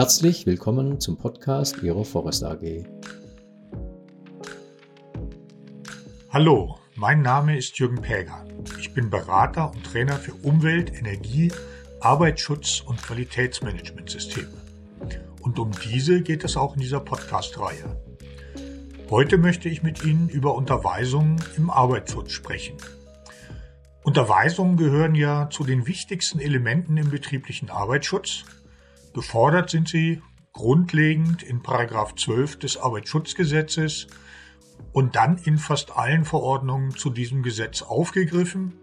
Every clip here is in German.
Herzlich willkommen zum Podcast Ihrer Forest AG. Hallo, mein Name ist Jürgen Päger. Ich bin Berater und Trainer für Umwelt, Energie, Arbeitsschutz und Qualitätsmanagementsysteme. Und um diese geht es auch in dieser Podcast-Reihe. Heute möchte ich mit Ihnen über Unterweisungen im Arbeitsschutz sprechen. Unterweisungen gehören ja zu den wichtigsten Elementen im betrieblichen Arbeitsschutz. Gefordert sind sie grundlegend in 12 des Arbeitsschutzgesetzes und dann in fast allen Verordnungen zu diesem Gesetz aufgegriffen,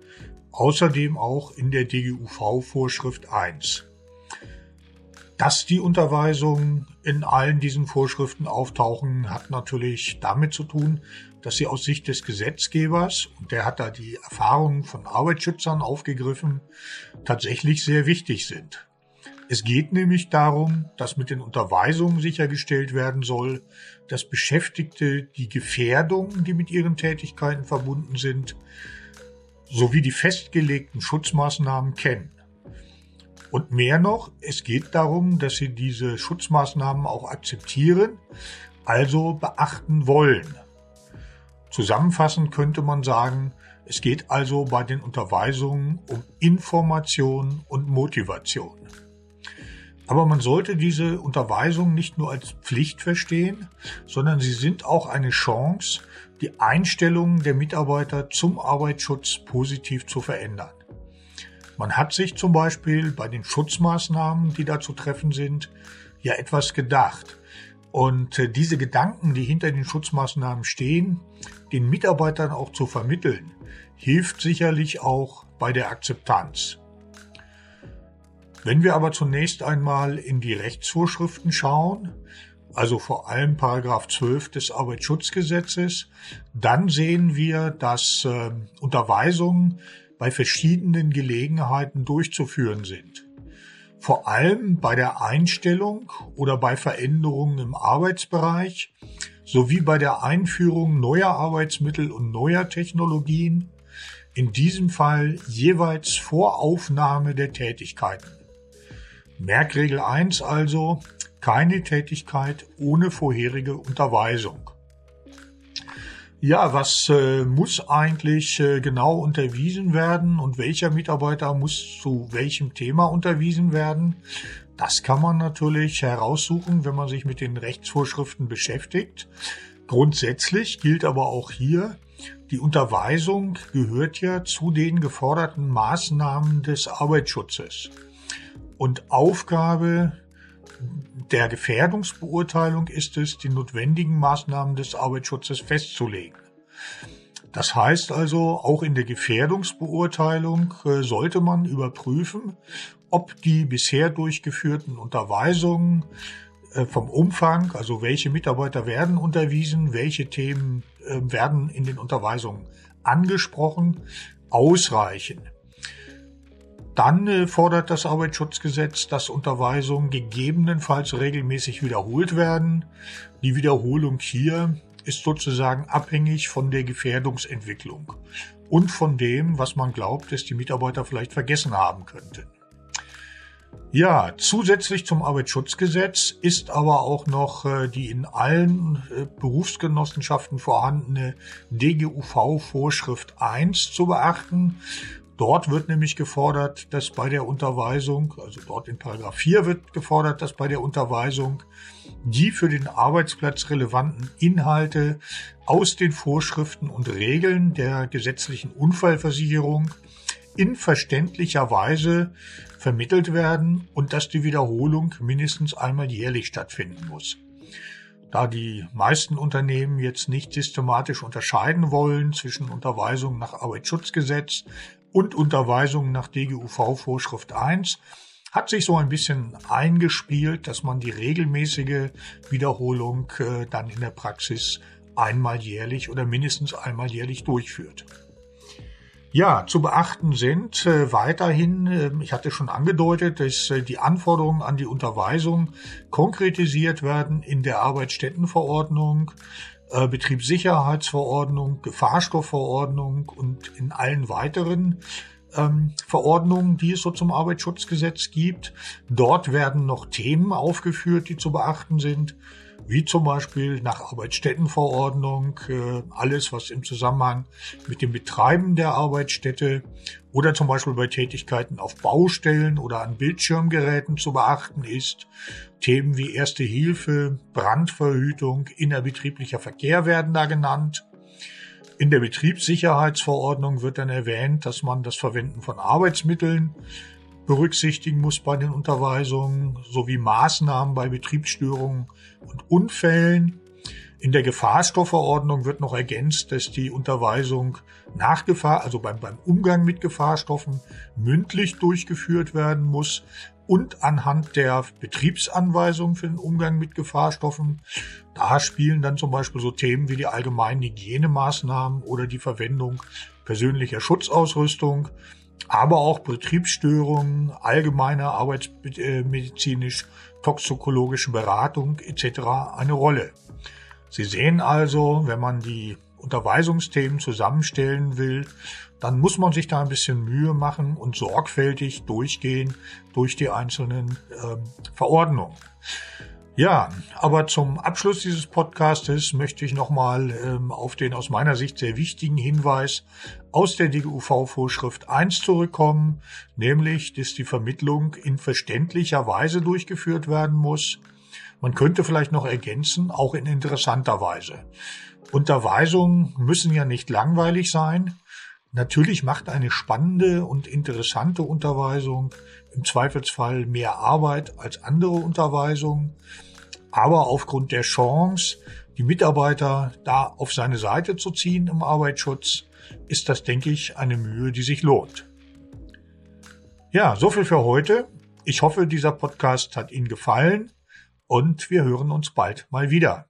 außerdem auch in der DGUV-Vorschrift 1. Dass die Unterweisungen in allen diesen Vorschriften auftauchen, hat natürlich damit zu tun, dass sie aus Sicht des Gesetzgebers, und der hat da die Erfahrungen von Arbeitsschützern aufgegriffen, tatsächlich sehr wichtig sind. Es geht nämlich darum, dass mit den Unterweisungen sichergestellt werden soll, dass Beschäftigte die Gefährdungen, die mit ihren Tätigkeiten verbunden sind, sowie die festgelegten Schutzmaßnahmen kennen. Und mehr noch, es geht darum, dass sie diese Schutzmaßnahmen auch akzeptieren, also beachten wollen. Zusammenfassend könnte man sagen, es geht also bei den Unterweisungen um Information und Motivation. Aber man sollte diese Unterweisungen nicht nur als Pflicht verstehen, sondern sie sind auch eine Chance, die Einstellung der Mitarbeiter zum Arbeitsschutz positiv zu verändern. Man hat sich zum Beispiel bei den Schutzmaßnahmen, die da zu treffen sind, ja etwas gedacht. Und äh, diese Gedanken, die hinter den Schutzmaßnahmen stehen, den Mitarbeitern auch zu vermitteln, hilft sicherlich auch bei der Akzeptanz. Wenn wir aber zunächst einmal in die Rechtsvorschriften schauen, also vor allem Paragraph 12 des Arbeitsschutzgesetzes, dann sehen wir, dass äh, Unterweisungen bei verschiedenen Gelegenheiten durchzuführen sind. Vor allem bei der Einstellung oder bei Veränderungen im Arbeitsbereich sowie bei der Einführung neuer Arbeitsmittel und neuer Technologien, in diesem Fall jeweils vor Aufnahme der Tätigkeiten. Merkregel 1 also, keine Tätigkeit ohne vorherige Unterweisung. Ja, was äh, muss eigentlich äh, genau unterwiesen werden und welcher Mitarbeiter muss zu welchem Thema unterwiesen werden? Das kann man natürlich heraussuchen, wenn man sich mit den Rechtsvorschriften beschäftigt. Grundsätzlich gilt aber auch hier, die Unterweisung gehört ja zu den geforderten Maßnahmen des Arbeitsschutzes. Und Aufgabe der Gefährdungsbeurteilung ist es, die notwendigen Maßnahmen des Arbeitsschutzes festzulegen. Das heißt also, auch in der Gefährdungsbeurteilung äh, sollte man überprüfen, ob die bisher durchgeführten Unterweisungen äh, vom Umfang, also welche Mitarbeiter werden unterwiesen, welche Themen äh, werden in den Unterweisungen angesprochen, ausreichen. Dann äh, fordert das Arbeitsschutzgesetz, dass Unterweisungen gegebenenfalls regelmäßig wiederholt werden. Die Wiederholung hier ist sozusagen abhängig von der Gefährdungsentwicklung und von dem, was man glaubt, dass die Mitarbeiter vielleicht vergessen haben könnten. Ja, zusätzlich zum Arbeitsschutzgesetz ist aber auch noch äh, die in allen äh, Berufsgenossenschaften vorhandene DGUV-Vorschrift 1 zu beachten. Dort wird nämlich gefordert, dass bei der Unterweisung, also dort in Paragraph 4 wird gefordert, dass bei der Unterweisung die für den Arbeitsplatz relevanten Inhalte aus den Vorschriften und Regeln der gesetzlichen Unfallversicherung in verständlicher Weise vermittelt werden und dass die Wiederholung mindestens einmal jährlich stattfinden muss. Da die meisten Unternehmen jetzt nicht systematisch unterscheiden wollen zwischen Unterweisung nach Arbeitsschutzgesetz und Unterweisungen nach DGUV Vorschrift 1 hat sich so ein bisschen eingespielt, dass man die regelmäßige Wiederholung äh, dann in der Praxis einmal jährlich oder mindestens einmal jährlich durchführt. Ja, zu beachten sind äh, weiterhin, äh, ich hatte schon angedeutet, dass äh, die Anforderungen an die Unterweisung konkretisiert werden in der Arbeitsstättenverordnung, äh, Betriebssicherheitsverordnung, Gefahrstoffverordnung und in allen weiteren ähm, Verordnungen, die es so zum Arbeitsschutzgesetz gibt. Dort werden noch Themen aufgeführt, die zu beachten sind, wie zum Beispiel nach Arbeitsstättenverordnung, äh, alles, was im Zusammenhang mit dem Betreiben der Arbeitsstätte oder zum Beispiel bei Tätigkeiten auf Baustellen oder an Bildschirmgeräten zu beachten ist. Themen wie Erste Hilfe, Brandverhütung, innerbetrieblicher Verkehr werden da genannt. In der Betriebssicherheitsverordnung wird dann erwähnt, dass man das Verwenden von Arbeitsmitteln berücksichtigen muss bei den Unterweisungen sowie Maßnahmen bei Betriebsstörungen und Unfällen. In der Gefahrstoffverordnung wird noch ergänzt, dass die Unterweisung nach Gefahr, also beim, beim Umgang mit Gefahrstoffen, mündlich durchgeführt werden muss und anhand der Betriebsanweisung für den Umgang mit Gefahrstoffen. Da spielen dann zum Beispiel so Themen wie die allgemeinen Hygienemaßnahmen oder die Verwendung persönlicher Schutzausrüstung, aber auch Betriebsstörungen, allgemeine arbeitsmedizinisch-toxikologische Beratung etc. eine Rolle. Sie sehen also, wenn man die Unterweisungsthemen zusammenstellen will, dann muss man sich da ein bisschen Mühe machen und sorgfältig durchgehen durch die einzelnen ähm, Verordnungen. Ja, aber zum Abschluss dieses Podcastes möchte ich nochmal ähm, auf den aus meiner Sicht sehr wichtigen Hinweis aus der DGUV-Vorschrift 1 zurückkommen, nämlich, dass die Vermittlung in verständlicher Weise durchgeführt werden muss. Man könnte vielleicht noch ergänzen, auch in interessanter Weise. Unterweisungen müssen ja nicht langweilig sein. Natürlich macht eine spannende und interessante Unterweisung im Zweifelsfall mehr Arbeit als andere Unterweisungen. Aber aufgrund der Chance, die Mitarbeiter da auf seine Seite zu ziehen im Arbeitsschutz, ist das, denke ich, eine Mühe, die sich lohnt. Ja, so viel für heute. Ich hoffe, dieser Podcast hat Ihnen gefallen und wir hören uns bald mal wieder.